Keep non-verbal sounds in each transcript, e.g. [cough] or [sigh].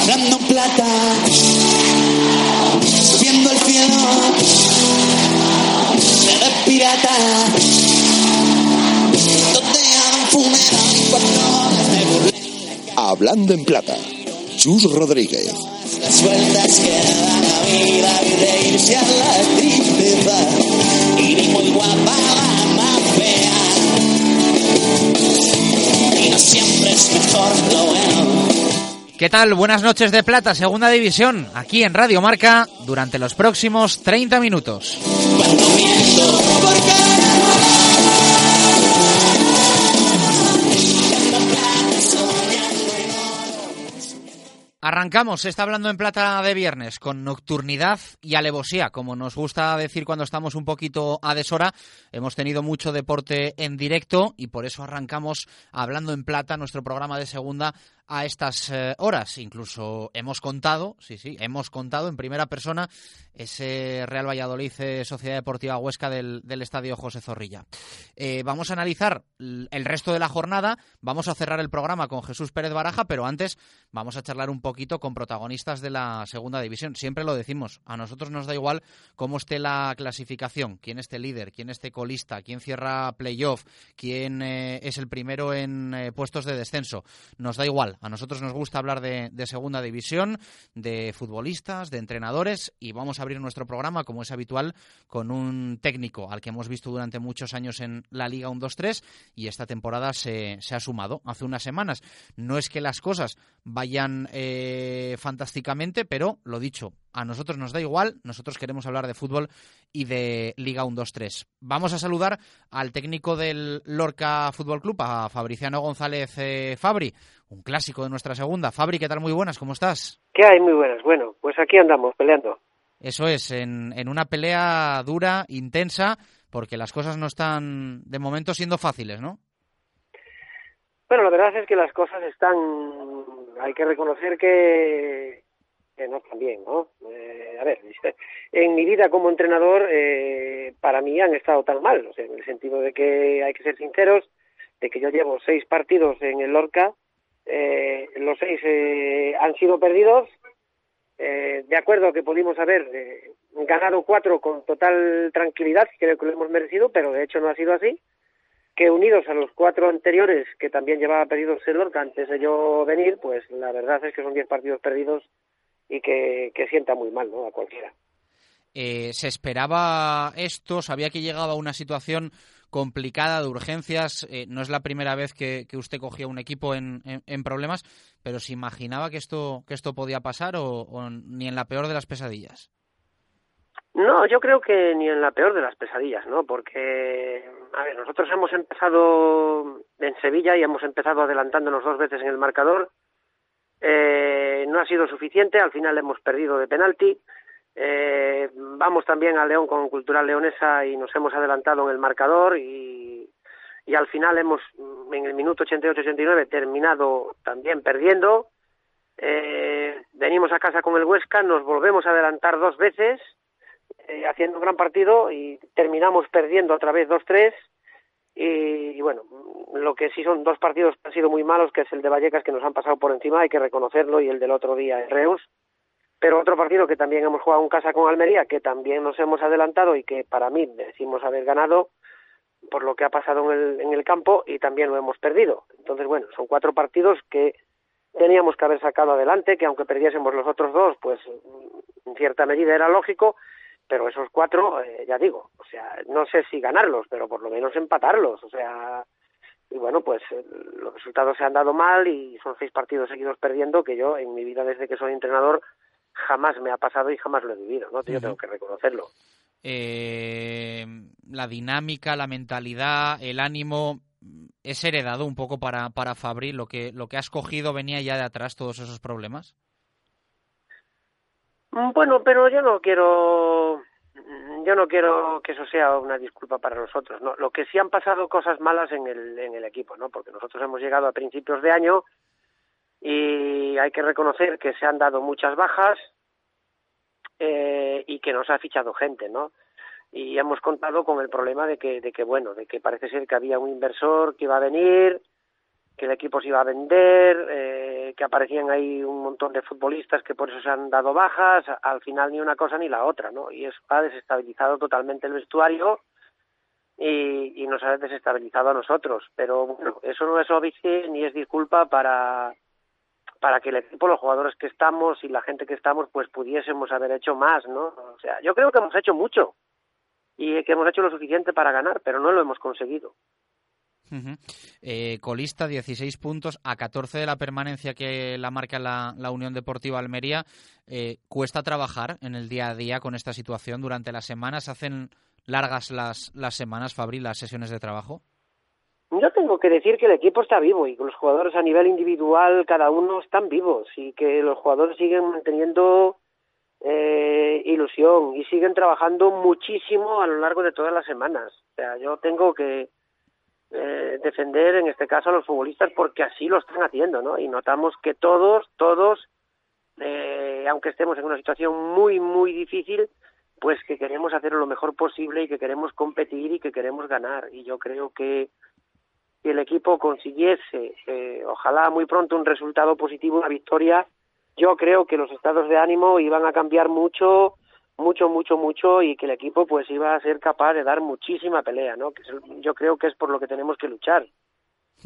Hablando plata, subiendo el cielo, se ve pirata. Donde funeral cuando me burlen Hablando en plata. Chus Rodríguez. las vueltas que da la vida y ¿Qué tal? Buenas noches de Plata, Segunda División, aquí en Radio Marca, durante los próximos 30 minutos. Arrancamos, se está hablando en plata de viernes, con nocturnidad y alevosía, como nos gusta decir cuando estamos un poquito a deshora. Hemos tenido mucho deporte en directo y por eso arrancamos hablando en plata nuestro programa de segunda a estas eh, horas. Incluso hemos contado, sí, sí, hemos contado en primera persona ese Real Valladolid eh, Sociedad Deportiva Huesca del, del Estadio José Zorrilla. Eh, vamos a analizar el resto de la jornada, vamos a cerrar el programa con Jesús Pérez Baraja, pero antes vamos a charlar un poquito con protagonistas de la segunda división. Siempre lo decimos, a nosotros nos da igual cómo esté la clasificación, quién esté líder, quién esté colista, quién cierra playoff, quién eh, es el primero en eh, puestos de descenso. Nos da igual, a nosotros nos gusta hablar de, de segunda división, de futbolistas, de entrenadores y vamos a abrir nuestro programa, como es habitual, con un técnico al que hemos visto durante muchos años en la Liga 1-2-3 y esta temporada se, se ha sumado hace unas semanas. No es que las cosas vayan eh, fantásticamente, pero lo dicho, a nosotros nos da igual, nosotros queremos hablar de fútbol y de Liga 1-2-3. Vamos a saludar al técnico del Lorca Fútbol Club, a Fabriciano González eh, Fabri, un clásico de nuestra segunda. Fabri, ¿qué tal? Muy buenas, ¿cómo estás? ¿Qué hay? Muy buenas. Bueno, pues aquí andamos peleando. Eso es, en, en una pelea dura, intensa, porque las cosas no están de momento siendo fáciles, ¿no? Bueno, la verdad es que las cosas están, hay que reconocer que, no están bien, ¿no? Eh, a ver, [laughs] en mi vida como entrenador, eh, para mí han estado tan mal, o sea, en el sentido de que hay que ser sinceros, de que yo llevo seis partidos en el Lorca, eh, los seis eh, han sido perdidos, eh, de acuerdo que pudimos haber eh, ganado cuatro con total tranquilidad, creo que lo hemos merecido, pero de hecho no ha sido así. Que unidos a los cuatro anteriores, que también llevaba perdidos el Lorca antes de yo venir, pues la verdad es que son diez partidos perdidos y que, sienta muy mal, ¿no? A cualquiera. Eh, ¿Se esperaba esto? ¿Sabía que llegaba una situación complicada de urgencias? Eh, no es la primera vez que, usted cogía un equipo en, en- en problemas, pero ¿se imaginaba que esto, que esto podía pasar o, o ni en la peor de las pesadillas? No, yo creo que ni en la peor de las pesadillas, ¿no? Porque, a ver, nosotros hemos empezado en Sevilla y hemos empezado adelantándonos dos veces en el marcador. Eh, no ha sido suficiente, al final hemos perdido de penalti. Eh, vamos también a León con Cultural Leonesa y nos hemos adelantado en el marcador y, y al final hemos, en el minuto 88-89, terminado también perdiendo. Eh, venimos a casa con el Huesca, nos volvemos a adelantar dos veces eh, haciendo un gran partido y terminamos perdiendo otra vez 2-3 y, y bueno, lo que sí son dos partidos que han sido muy malos, que es el de Vallecas que nos han pasado por encima, hay que reconocerlo, y el del otro día en Reus. Pero otro partido que también hemos jugado en casa con Almería, que también nos hemos adelantado y que para mí decimos haber ganado por lo que ha pasado en el, en el campo y también lo hemos perdido. Entonces, bueno, son cuatro partidos que teníamos que haber sacado adelante, que aunque perdiésemos los otros dos, pues en cierta medida era lógico, pero esos cuatro, eh, ya digo, o sea, no sé si ganarlos, pero por lo menos empatarlos, o sea, y bueno, pues eh, los resultados se han dado mal y son seis partidos seguidos perdiendo que yo en mi vida desde que soy entrenador jamás me ha pasado y jamás lo he vivido, ¿no? Yo tengo que reconocerlo. Eh, la dinámica, la mentalidad, el ánimo, es heredado un poco para, para Fabri, lo que, lo que has cogido venía ya de atrás todos esos problemas. Mm, bueno, pero yo no quiero yo no quiero que eso sea una disculpa para nosotros, ¿no? Lo que sí han pasado cosas malas en el, en el equipo, ¿no? Porque nosotros hemos llegado a principios de año y hay que reconocer que se han dado muchas bajas eh, y que nos ha fichado gente, ¿no? Y hemos contado con el problema de que, de que, bueno, de que parece ser que había un inversor que iba a venir, que el equipo se iba a vender, eh, que aparecían ahí un montón de futbolistas que por eso se han dado bajas, al final ni una cosa ni la otra, ¿no? Y eso ha desestabilizado totalmente el vestuario y, y nos ha desestabilizado a nosotros. Pero bueno, eso no es óbice ni es disculpa para para que el equipo, los jugadores que estamos y la gente que estamos, pues pudiésemos haber hecho más, ¿no? O sea, yo creo que hemos hecho mucho y que hemos hecho lo suficiente para ganar, pero no lo hemos conseguido eh, colista, 16 puntos, a 14 de la permanencia que la marca la, Unión Deportiva Almería. Eh, ¿Cuesta trabajar en el día a día con esta situación durante las semanas? ¿Hacen largas las, las semanas, Fabri, las sesiones de trabajo? Yo tengo que decir que el equipo está vivo y que los jugadores a nivel individual, cada uno están vivos y que los jugadores siguen manteniendo eh, ilusión y siguen trabajando muchísimo a lo largo de todas las semanas. O sea, yo tengo que, eh, defender en este caso a los futbolistas porque así lo están haciendo, ¿no? Y notamos que todos, todos, eh, aunque estemos en una situación muy, muy difícil, pues que queremos hacer lo mejor posible y que queremos competir y que queremos ganar. Y yo creo que si el equipo consiguiese, eh, ojalá muy pronto, un resultado positivo, una victoria, yo creo que los estados de ánimo iban a cambiar mucho mucho, mucho, mucho y que el equipo pues iba a ser capaz de dar muchísima pelea, ¿no? Que yo creo que es por lo que tenemos que luchar.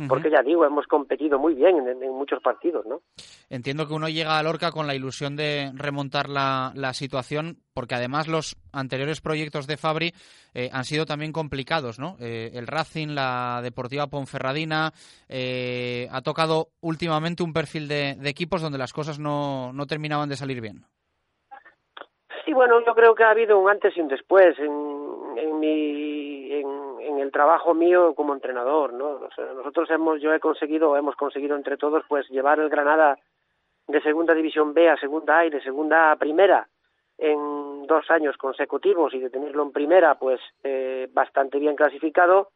Porque ya digo, hemos competido muy bien en, muchos partidos, ¿no? Entiendo que uno llega a Lorca con la ilusión de remontar la, la situación, porque además los anteriores proyectos de Fabri eh, han sido también complicados, ¿no? Eh, el Racing, la Deportiva Ponferradina, eh, ha tocado últimamente un perfil de, de equipos donde las cosas no, no terminaban de salir bien. Sí, bueno, yo creo que ha habido un antes y un después en, en mi en, el trabajo mío como entrenador, ¿no? nosotros hemos yo he conseguido hemos conseguido entre todos pues llevar el Granada de segunda división B a segunda A y de segunda a primera en dos años consecutivos y de tenerlo en primera pues eh, bastante bien clasificado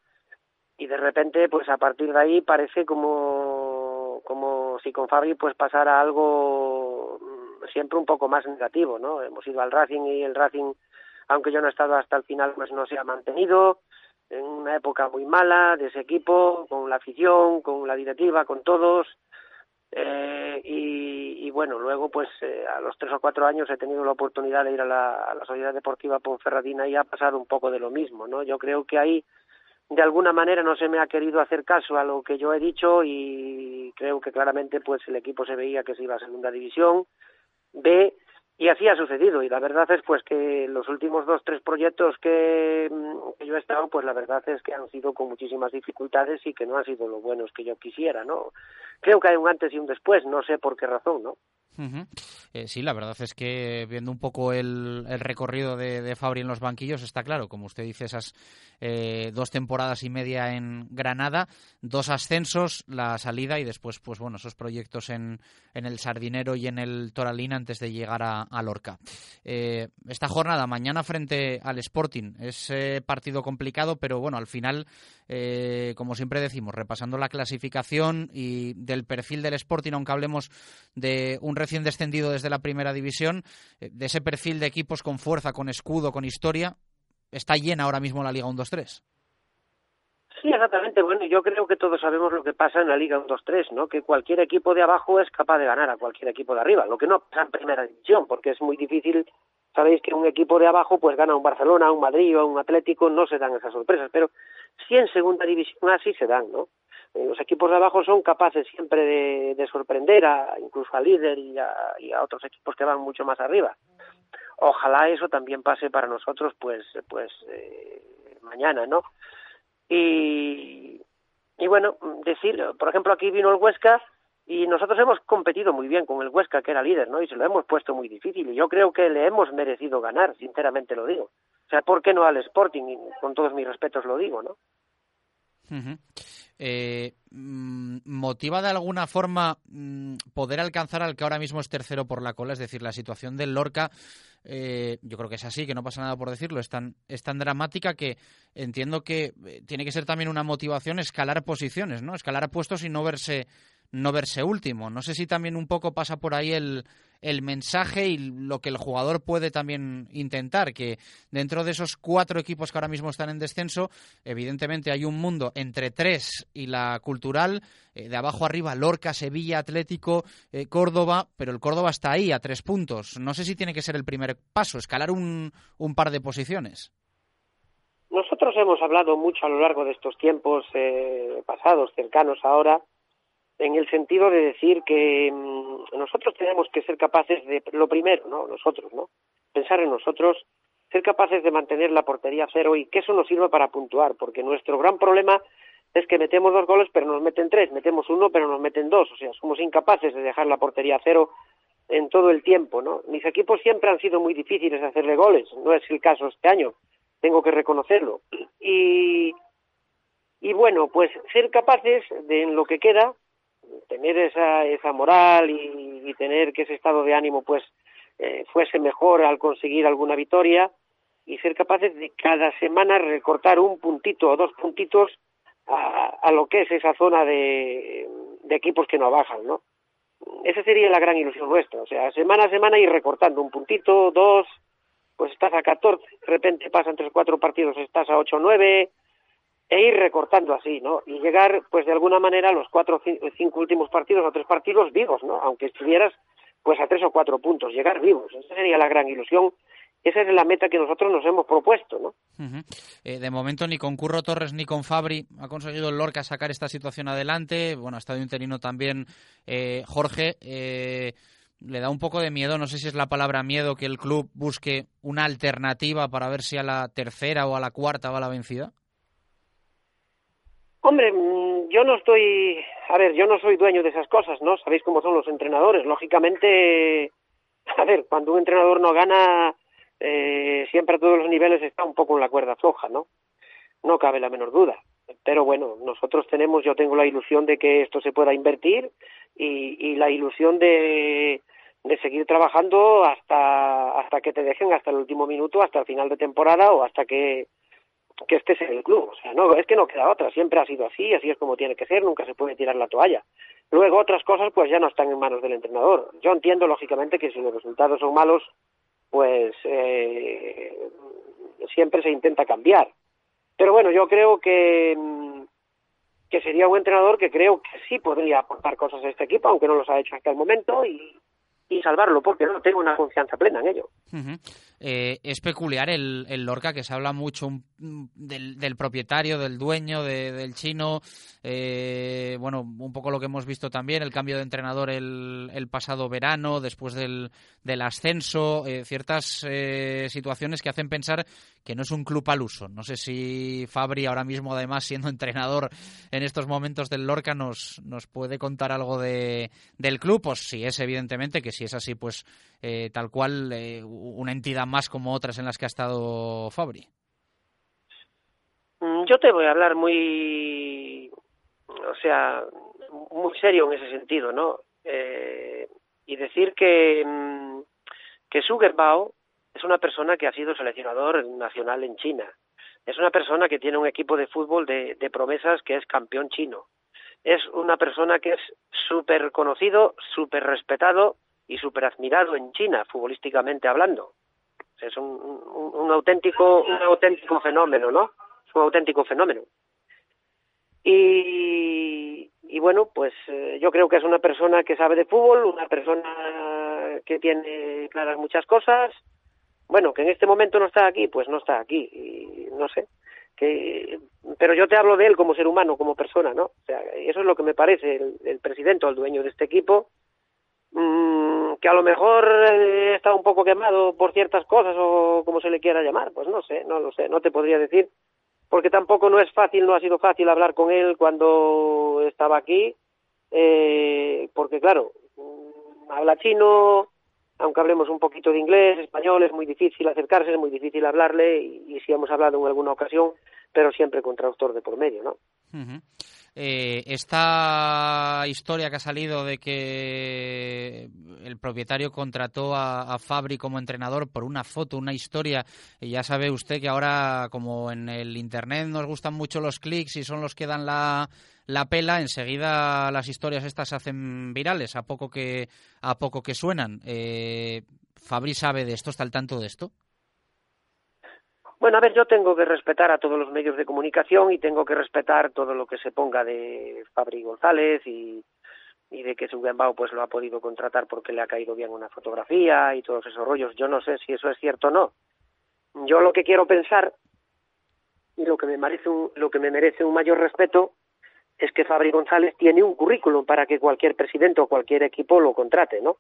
y de repente pues a partir de ahí parece como como si con Fabri pues pasara algo siempre un poco más negativo, ¿no? Hemos ido al Racing y el Racing, aunque yo no he estado hasta el final, pues no se ha mantenido en una época muy mala de ese equipo, con la afición, con la directiva, con todos. Eh, y, bueno, luego pues eh, a los tres o cuatro años he tenido la oportunidad de ir a la, a la Sociedad Deportiva Ponferradina y ha pasado un poco de lo mismo, ¿no? Yo creo que ahí de alguna manera no se me ha querido hacer caso a lo que yo he dicho y creo que claramente pues el equipo se veía que se iba a segunda división B y así ha sucedido y la verdad es pues que los últimos dos tres proyectos que, mm, que, yo he estado pues la verdad es que han sido con muchísimas dificultades y que no han sido lo buenos que yo quisiera no creo que hay un antes y un después no sé por qué razón no eh, sí, la verdad es que viendo un poco el, recorrido de, Fabri en los banquillos, está claro, como usted dice, esas eh, dos temporadas y media en Granada, dos ascensos, la salida y después, pues bueno, esos proyectos en, el Sardinero y en el Toralín antes de llegar a, Lorca. Eh, esta jornada, mañana frente al Sporting, es partido complicado, pero bueno, al final, como siempre decimos, repasando la clasificación y del perfil del Sporting, aunque hablemos de un recién descendido desde la primera división, eh, de ese perfil de equipos con fuerza, con escudo, con historia, está llena ahora mismo la Liga 1-2-3. Sí, exactamente. Bueno, yo creo que todos sabemos lo que pasa en la Liga 1-2-3, ¿no? Que cualquier equipo de abajo es capaz de ganar a cualquier equipo de arriba, lo que no pasa en primera división, porque es muy difícil. Sabéis que un equipo de abajo pues gana un Barcelona, un Madrid o un Atlético, no se dan esas sorpresas, pero sí en segunda división así se dan, ¿no? Los equipos de abajo son capaces siempre de, sorprender a, incluso al líder y a, otros equipos que van mucho más arriba. Ojalá eso también pase para nosotros, pues, pues eh, mañana, ¿no? Y, y bueno, decir, por ejemplo, aquí vino el Huesca y nosotros hemos competido muy bien con el Huesca, que era líder, ¿no? Y se lo hemos puesto muy difícil y yo creo que le hemos merecido ganar, sinceramente lo digo. O sea, ¿por qué no al Sporting? Y con todos mis respetos lo digo, ¿no? Eh, mm, ¿motiva de alguna forma mm, poder alcanzar al que ahora mismo es tercero por la cola? Es decir, la situación del Lorca, eh, yo creo que es así, que no pasa nada por decirlo, es tan, es tan dramática que entiendo que eh, tiene que ser también una motivación escalar posiciones, ¿no? Escalar puestos y no verse no verse último. No sé si también un poco pasa por ahí el, el mensaje y lo que el jugador puede también intentar, que dentro de esos cuatro equipos que ahora mismo están en descenso, evidentemente hay un mundo entre tres y la cultural, eh, de abajo arriba, Lorca, Sevilla, Atlético, eh, Córdoba, pero el Córdoba está ahí a tres puntos. No sé si tiene que ser el primer paso, escalar un, un par de posiciones. Nosotros hemos hablado mucho a lo largo de estos tiempos eh, pasados, cercanos ahora, en el sentido de decir que mm, nosotros tenemos que ser capaces de, lo primero, ¿no? Nosotros, ¿no? Pensar en nosotros, ser capaces de mantener la portería cero y que eso nos sirva para puntuar, porque nuestro gran problema es que metemos dos goles pero nos meten tres, metemos uno pero nos meten dos, o sea, somos incapaces de dejar la portería cero en todo el tiempo, ¿no? Mis equipos siempre han sido muy difíciles de hacerle goles, no es el caso este año, tengo que reconocerlo. Y, y bueno, pues ser capaces de en lo que queda tener esa, esa moral y, tener que ese estado de ánimo pues eh, fuese mejor al conseguir alguna victoria y ser capaces de cada semana recortar un puntito o dos puntitos a, a lo que es esa zona de, de equipos que no bajan, ¿no? Esa sería la gran ilusión nuestra, o sea, semana a semana ir recortando un puntito, dos, pues estás a 14, de repente pasan tres cuatro partidos, estás a ocho nueve, e ir recortando así, ¿no? Y llegar, pues de alguna manera, a los cuatro o cinco últimos partidos o tres partidos vivos, ¿no? Aunque estuvieras, pues a tres o cuatro puntos, llegar vivos. Esa sería la gran ilusión. Esa es la meta que nosotros nos hemos propuesto, ¿no? Eh, de momento ni con Curro Torres ni con Fabri ha conseguido el Lorca sacar esta situación adelante. Bueno, ha estado interino también eh, Jorge. Eh, le da un poco de miedo, no sé si es la palabra miedo, que el club busque una alternativa para ver si a la tercera o a la cuarta va la vencida. Hombre, mm, yo no estoy, a ver, yo no soy dueño de esas cosas, ¿no? Sabéis cómo son los entrenadores. Lógicamente, a ver, cuando un entrenador no gana, eh, siempre a todos los niveles está un poco en la cuerda floja, ¿no? No cabe la menor duda. Pero bueno, nosotros tenemos, yo tengo la ilusión de que esto se pueda invertir y, y la ilusión de, de seguir trabajando hasta, hasta que te dejen, hasta el último minuto, hasta el final de temporada o hasta que que este es el club. O sea, no, es que no queda otra, siempre ha sido así, así es como tiene que ser, nunca se puede tirar la toalla. Luego otras cosas pues ya no están en manos del entrenador. Yo entiendo lógicamente que si los resultados son malos, pues eh, siempre se intenta cambiar. Pero bueno, yo creo que, mm, que sería un entrenador que creo que sí podría aportar cosas a este equipo, aunque no los ha hecho hasta el momento, y, y salvarlo, porque no tengo una confianza plena en ello. Eh, es peculiar el, el, Lorca, que se habla mucho del, del propietario, del dueño, del chino. Eh, bueno, un poco lo que hemos visto también, el cambio de entrenador el, el pasado verano, después del, del ascenso, eh, ciertas situaciones que hacen pensar que no es un club al uso. No sé si Fabri, ahora mismo, además, siendo entrenador en estos momentos del Lorca, nos, nos puede contar algo de, del club, pues si es evidentemente que si es así, pues eh, tal cual eh, una entidad más como otras en las que ha estado Fabri. Mm, yo te voy a hablar muy, o sea, muy serio en ese sentido, ¿no? Eh, y decir que, mm, que Sugerbao es una persona que ha sido seleccionador nacional en China. Es una persona que tiene un equipo de fútbol de, de promesas que es campeón chino. Es una persona que es súper conocido, súper respetado y súper admirado en China, futbolísticamente hablando. Es un, un, auténtico, un auténtico fenómeno, ¿no? Es un auténtico fenómeno. Y, y bueno, pues eh, yo creo que es una persona que sabe de fútbol, una persona que tiene claras muchas cosas. Bueno, que en este momento no está aquí, pues no está aquí. Y no sé. Que, pero yo te hablo de él como ser humano, como persona, ¿no? O sea, eso es lo que me parece el, el presidente o el dueño de este equipo mmm, que a lo mejor eh, está un poco quemado por ciertas cosas o como se le quiera llamar, pues no sé, no lo sé, no te podría decir, porque tampoco no es fácil, no ha sido fácil hablar con él cuando estaba aquí, eh, porque claro, mm, habla chino, aunque hablemos un poquito de inglés, español, es muy difícil acercarse, es muy difícil hablarle y, y si hemos hablado en alguna ocasión, pero siempre con traductor de por medio, ¿no? Eh, esta historia que ha salido de que el propietario contrató a, Fabri como entrenador por una foto, una historia, y ya sabe usted que ahora, como en el Internet nos gustan mucho los clics y son los que dan la, la pela, enseguida las historias estas se hacen virales a poco que, a poco que suenan. Eh, ¿Fabri sabe de esto? ¿Está al tanto de esto? Bueno, a ver, yo tengo que respetar a todos los medios de comunicación y tengo que respetar todo lo que se ponga de Fabri González y, de que Sugenbao pues lo ha podido contratar porque le ha caído bien una fotografía y todos esos rollos. Yo no sé si eso es cierto o no. Yo lo que quiero pensar y lo que me merece un, lo que me merece un mayor respeto es que Fabri González tiene un currículum para que cualquier presidente o cualquier equipo lo contrate, ¿no?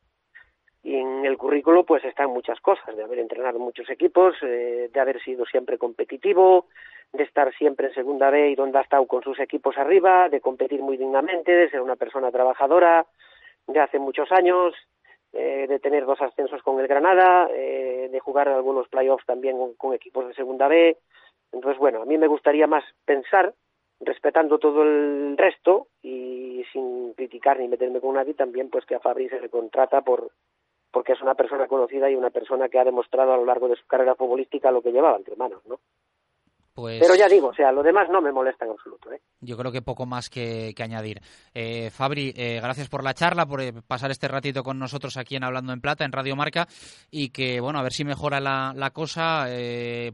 Y en el currículo pues están muchas cosas, de haber entrenado muchos equipos, eh, de haber sido siempre competitivo, de estar siempre en segunda B y donde ha estado con sus equipos arriba, de competir muy dignamente, de ser una persona trabajadora de hace muchos años, eh, de tener dos ascensos con el Granada, eh, de jugar algunos playoffs también con, con equipos de segunda B. Entonces, bueno, a mí me gustaría más pensar respetando todo el resto y sin criticar ni meterme con nadie, también pues que a Fabri se le contrata por, porque es una persona conocida y una persona que ha demostrado a lo largo de su carrera futbolística lo que llevaba entre manos, ¿no? Pues... Pero ya digo, o sea, lo demás no me molesta en absoluto. ¿eh? Yo creo que poco más que, añadir. Eh, Fabri, eh, gracias por la charla, por eh, pasar este ratito con nosotros aquí en Hablando en Plata, en Radio Marca, y que, bueno, a ver si mejora la, la cosa,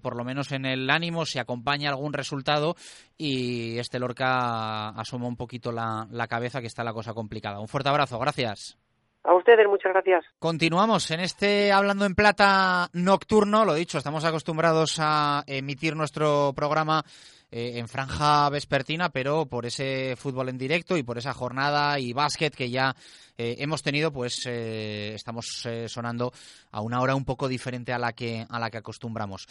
por lo menos en el ánimo, si acompaña algún resultado y este Lorca asoma un poquito la, la cabeza, que está la cosa complicada. Un fuerte abrazo, gracias. A ustedes, gracias. Continuamos en este Hablando en Plata nocturno. Lo dicho, estamos acostumbrados a emitir nuestro programa eh, en franja vespertina, pero por ese fútbol en directo y por esa jornada y básquet que ya eh, hemos tenido, pues eh, estamos sonando a una hora un poco diferente a la que a la que acostumbramos.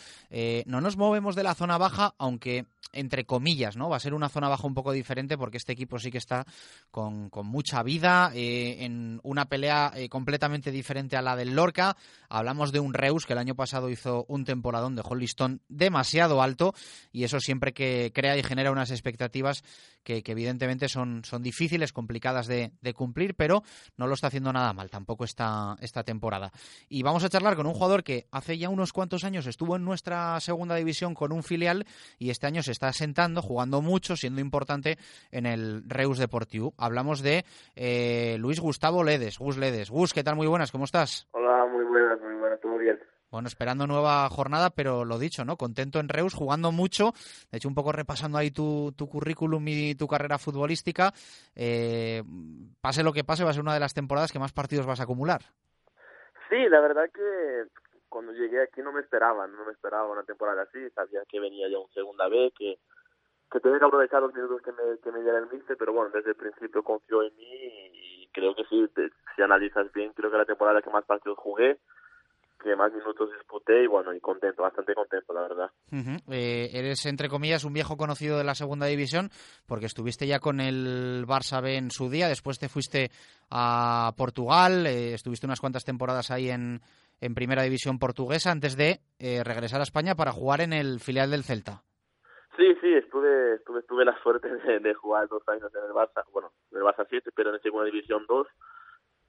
no nos movemos de la zona baja, aunque entre comillas, ¿no? Va a ser una zona baja un poco diferente porque este equipo sí que está con, con mucha vida en una pelea completamente diferente a la del Lorca. Hablamos de un Reus que el año pasado hizo un temporadón, dejó el listón demasiado alto y eso siempre que crea y genera unas expectativas que, evidentemente son, son difíciles, complicadas de, cumplir, pero no lo está haciendo nada mal tampoco esta, esta temporada. Y vamos a charlar con un jugador que hace ya unos cuantos años estuvo en nuestra segunda división con un filial y este año se está asentando, jugando mucho, siendo importante en el Reus Deportivo. Hablamos de eh, Luis Gustavo Ledes. Gus Ledes. Gus, ¿qué tal? Muy buenas, ¿cómo estás? Hola, muy buenas, muy buenas, todo bien. Bueno, esperando nueva jornada, pero lo dicho, ¿no? Contento en Reus, jugando mucho. De hecho, un poco repasando ahí tu, tu currículum y tu carrera futbolística. Eh, pase lo que pase, va a ser una de las temporadas que más partidos vas a acumular. Sí, la verdad que cuando llegué aquí no me esperaban, no me esperaba una temporada así. Sabía que venía ya un segunda vez, que, que tenía que aprovechar los minutos que me, que diera el míster, pero bueno, desde el principio confió en mí y creo que sí, si analizas bien, creo que la temporada que más partidos jugué que más minutos disputé y bueno, y contento, bastante contento, la verdad. Eh, eres, entre comillas, un viejo conocido de la segunda división porque estuviste ya con el Barça B en su día, después te fuiste a Portugal, eh, estuviste unas cuantas temporadas ahí en, en primera división portuguesa antes de eh, regresar a España para jugar en el filial del Celta. Sí, sí, estuve, estuve, tuve la suerte de, jugar dos años en el Barça, bueno, en el Barça 7, pero en segunda división 2.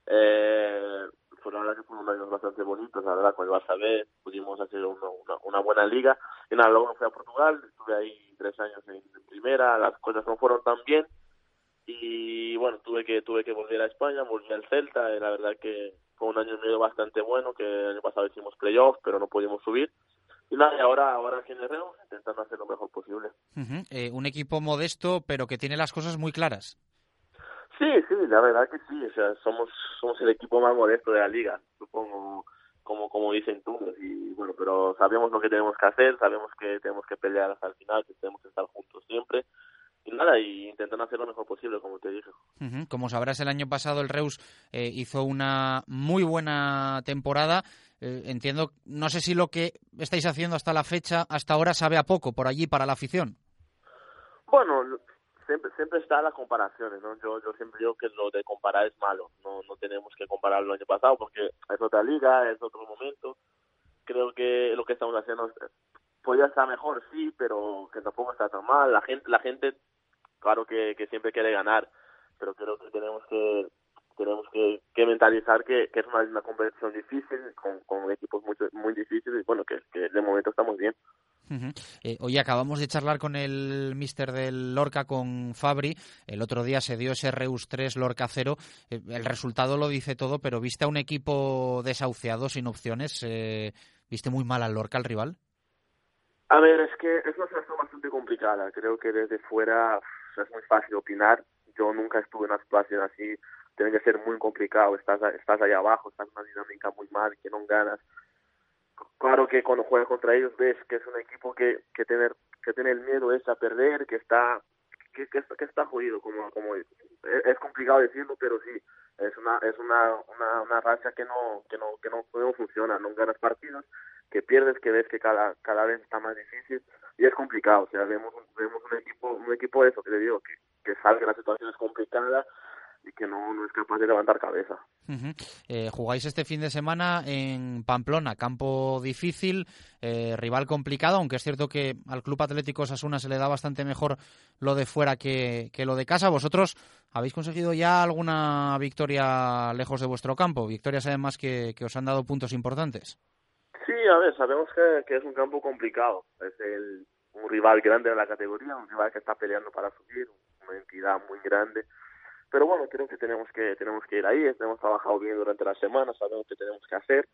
Eh, pues la verdad que fueron años bastante bonitos, la verdad, con el Barça B pudimos hacer una, una, buena liga. Y nada, luego fui a Portugal, estuve ahí tres años en, primera, las cosas no fueron tan bien. Y bueno, tuve que tuve que volver a España, volví al Celta, y la verdad que fue un año medio bastante bueno, que el año pasado hicimos playoffs, pero no pudimos subir. Y nada, y ahora, ahora aquí en intentando hacer lo mejor posible. Eh, un equipo modesto, pero que tiene las cosas muy claras. Sí, sí, la verdad que sí, o sea, somos somos el equipo más modesto de la liga, supongo, como como dicen todos, y bueno, pero sabemos lo que tenemos que hacer, sabemos que tenemos que pelear hasta el final, que tenemos que estar juntos siempre, y nada, y intentan hacer lo mejor posible, como te dije. Como sabrás, el año pasado el Reus eh, hizo una muy buena temporada. Eh, entiendo, no sé si lo que estáis haciendo hasta la fecha, hasta ahora, sabe a poco por allí para la afición. Bueno, siempre, siempre está las comparaciones, ¿no? Yo, yo siempre digo que lo de comparar es malo, no, no tenemos que compararlo el año pasado porque es otra liga, es otro momento. Creo que lo que estamos haciendo podría estar mejor, sí, pero que tampoco está tan mal. La gente, la gente claro que, que siempre quiere ganar, pero creo que tenemos que tenemos que, que mentalizar que, que es una, competición difícil, con, con equipos muy, muy difíciles, y bueno, que de momento estamos bien. Uh eh, hoy acabamos de charlar con el mister del Lorca, con Fabri. El otro día se dio ese Reus 3, Lorca 0. Eh, el resultado lo dice todo, pero ¿viste a un equipo desahuciado, sin opciones? Eh, ¿Viste muy mal al Lorca, al rival? A ver, es que es una situación bastante complicada. Creo que desde fuera es muy fácil opinar. Yo nunca estuve en una situación así. Tiene que ser muy complicado. Estás, estás ahí abajo, estás en una dinámica muy mal, que no ganas claro que cuando juegas contra ellos ves que es un equipo que que tener que tiene el miedo es a perder que está que, que, que está jodido como como es, complicado decirlo pero sí es una es una una, una racha que no que no que no, no funciona no ganas partidos que pierdes que ves que cada cada vez está más difícil y es complicado o sea vemos vemos un equipo un equipo de eso que le digo que que sabe que la situación es complicada y que no, no es capaz de levantar cabeza. Uh -huh. eh, jugáis este fin de semana en Pamplona, campo difícil, eh, rival complicado, aunque es cierto que al Club Atlético Sasuna se le da bastante mejor lo de fuera que, que lo de casa. ¿Vosotros habéis conseguido ya alguna victoria lejos de vuestro campo? Victorias además que, que os han dado puntos importantes. Sí, a ver, sabemos que, que es un campo complicado. Es el, un rival grande de la categoría, un rival que está peleando para subir, una entidad muy grande pero bueno creo que tenemos que tenemos que ir ahí hemos trabajado bien durante la semana sabemos qué tenemos que hacer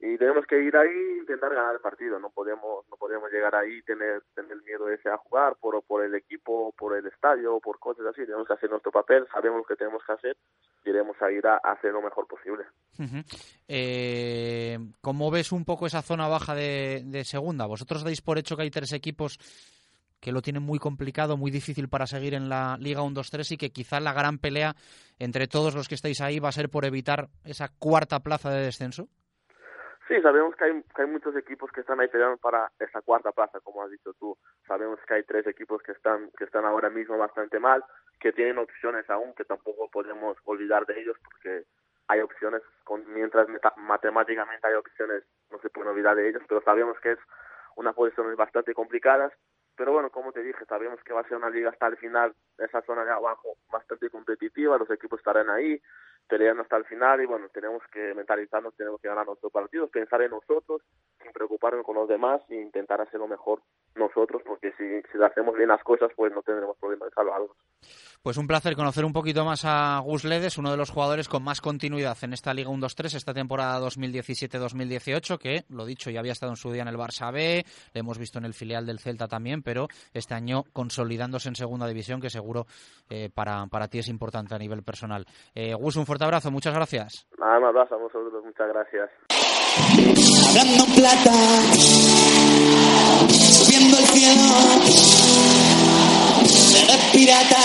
y tenemos que ir ahí e intentar ganar el partido. No podemos no podemos llegar ahí y tener tener miedo ese a jugar por por el equipo por el estadio por cosas así. Tenemos que hacer nuestro papel sabemos lo que tenemos que hacer y iremos a ir a, hacer lo mejor posible. Eh, cómo ves un poco esa zona baja de, de segunda vosotros dais por hecho que hay tres equipos que lo tienen muy complicado, muy difícil para seguir en la Liga 1-2-3 y que quizá la gran pelea entre todos los que estáis ahí va a ser por evitar esa cuarta plaza de descenso? Sí, sabemos que hay, que hay muchos equipos que están ahí peleando para esa cuarta plaza, como has dicho tú. Sabemos que hay tres equipos que están, que están ahora mismo bastante mal, que tienen opciones aún, que tampoco podemos olvidar de ellos porque hay opciones, con, mientras matemáticamente hay opciones, no se pueden olvidar de ellos, pero sabemos que es una posición bastante complicadas pero bueno, como te dije, sabemos que va a ser una liga hasta el final, esa zona de abajo bastante competitiva, los equipos estarán ahí peleando hasta el final y bueno, tenemos que mentalizarnos, tenemos que ganar nuestros partidos, pensar en nosotros, sin preocuparnos con los demás e intentar hacer lo mejor nosotros, porque si, si hacemos bien las cosas, pues no tendremos problema de salvarlos. Pues un placer conocer un poquito más a Gus Ledes, uno de los jugadores con más continuidad en esta Liga 1-2-3, esta temporada 2017-2018, que, lo dicho, ya había estado en su día en el Barça B, le hemos visto en el filial del Celta también, pero este año consolidándose en segunda división, que seguro eh, para, para ti es importante a nivel personal. Eh, Gus, un fuerte abrazo, muchas gracias. Nada, un abrazo a vosotros, muchas gracias. Hablando plata, subiendo el cielo, eres pirata,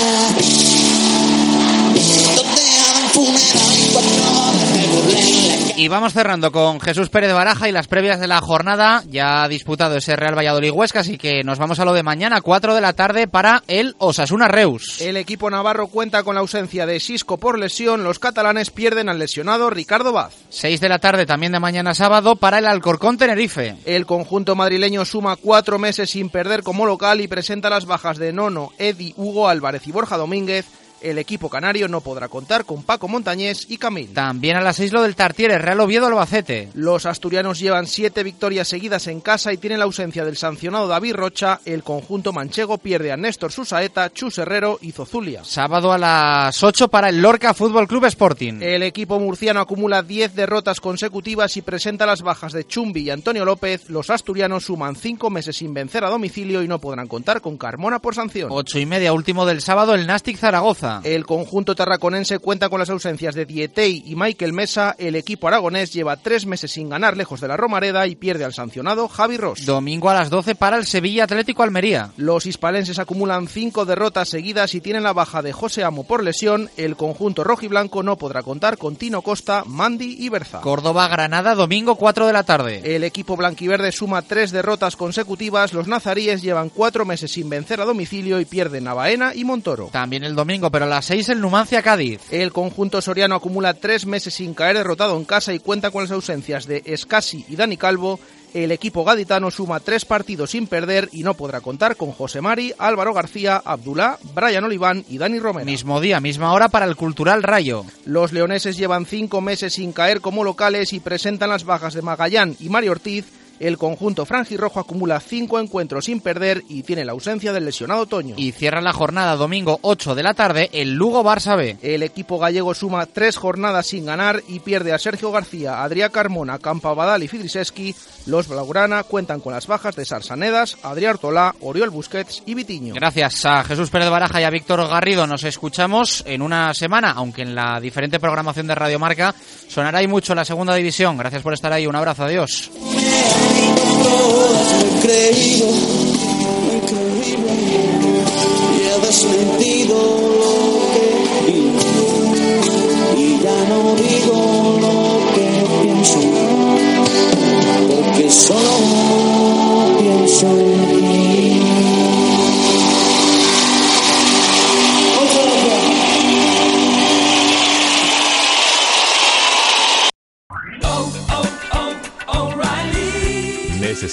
Y vamos cerrando con Jesús Pérez Baraja y las previas de la jornada. Ya ha disputado ese Real Valladolid Huesca, así que nos vamos a lo de mañana, 4 de la tarde, para el Osasuna Reus. El equipo navarro cuenta con la ausencia de Sisco por lesión. Los catalanes pierden al lesionado Ricardo Vaz. 6 de la tarde también de mañana sábado para el Alcorcón Tenerife. El conjunto madrileño suma cuatro meses sin perder como local y presenta las bajas de Nono, Edi, Hugo Álvarez y Borja Domínguez el equipo canario no podrá contar con Paco Montañés y Camil. También a las 6 lo del Tartiere, Real Oviedo Albacete. Los asturianos llevan siete victorias seguidas en casa y tienen la ausencia del sancionado David Rocha. El conjunto manchego pierde a Néstor Susaeta, Chus Herrero y Zozulia. Sábado a las 8 para el Lorca Fútbol Club Sporting. El equipo murciano acumula 10 derrotas consecutivas y presenta las bajas de Chumbi y Antonio López. Los asturianos suman cinco meses sin vencer a domicilio y no podrán contar con Carmona por sanción. Ocho y media último del sábado el Nastic Zaragoza. El conjunto tarraconense cuenta con las ausencias de Dietey y Michael Mesa. El equipo aragonés lleva tres meses sin ganar lejos de la Romareda y pierde al sancionado Javi Ross. Domingo a las 12 para el Sevilla Atlético Almería. Los hispalenses acumulan cinco derrotas seguidas y tienen la baja de José Amo por lesión. El conjunto rojiblanco no podrá contar con Tino Costa, Mandi y Berza. Córdoba Granada domingo 4 de la tarde. El equipo blanquiverde suma tres derrotas consecutivas. Los nazaríes llevan cuatro meses sin vencer a domicilio y pierden a Baena y Montoro. También el domingo, pero pero a las 6 el Numancia Cádiz. El conjunto soriano acumula tres meses sin caer derrotado en casa y cuenta con las ausencias de Escasi y Dani Calvo el equipo gaditano suma tres partidos sin perder y no podrá contar con José Mari, Álvaro García, Abdulá, Brian Oliván y Dani Romero. Mismo día, misma hora para el Cultural Rayo. Los leoneses llevan cinco meses sin caer como locales y presentan las bajas de Magallán y Mario Ortiz el conjunto franjirrojo acumula cinco encuentros sin perder y tiene la ausencia del lesionado Toño. Y cierra la jornada domingo 8 de la tarde el Lugo Barça B. El equipo gallego suma tres jornadas sin ganar y pierde a Sergio García, Adrián Carmona, Campabadal y Fidriseski. Los Blaugrana cuentan con las bajas de Sarsanedas, Adrián Tolá, Oriol Busquets y Vitiño. Gracias a Jesús Pérez Baraja y a Víctor Garrido. Nos escuchamos en una semana, aunque en la diferente programación de Radio Marca sonará ahí mucho la segunda división. Gracias por estar ahí. Un abrazo. Adiós todas me he creído, increíble, y he desmentido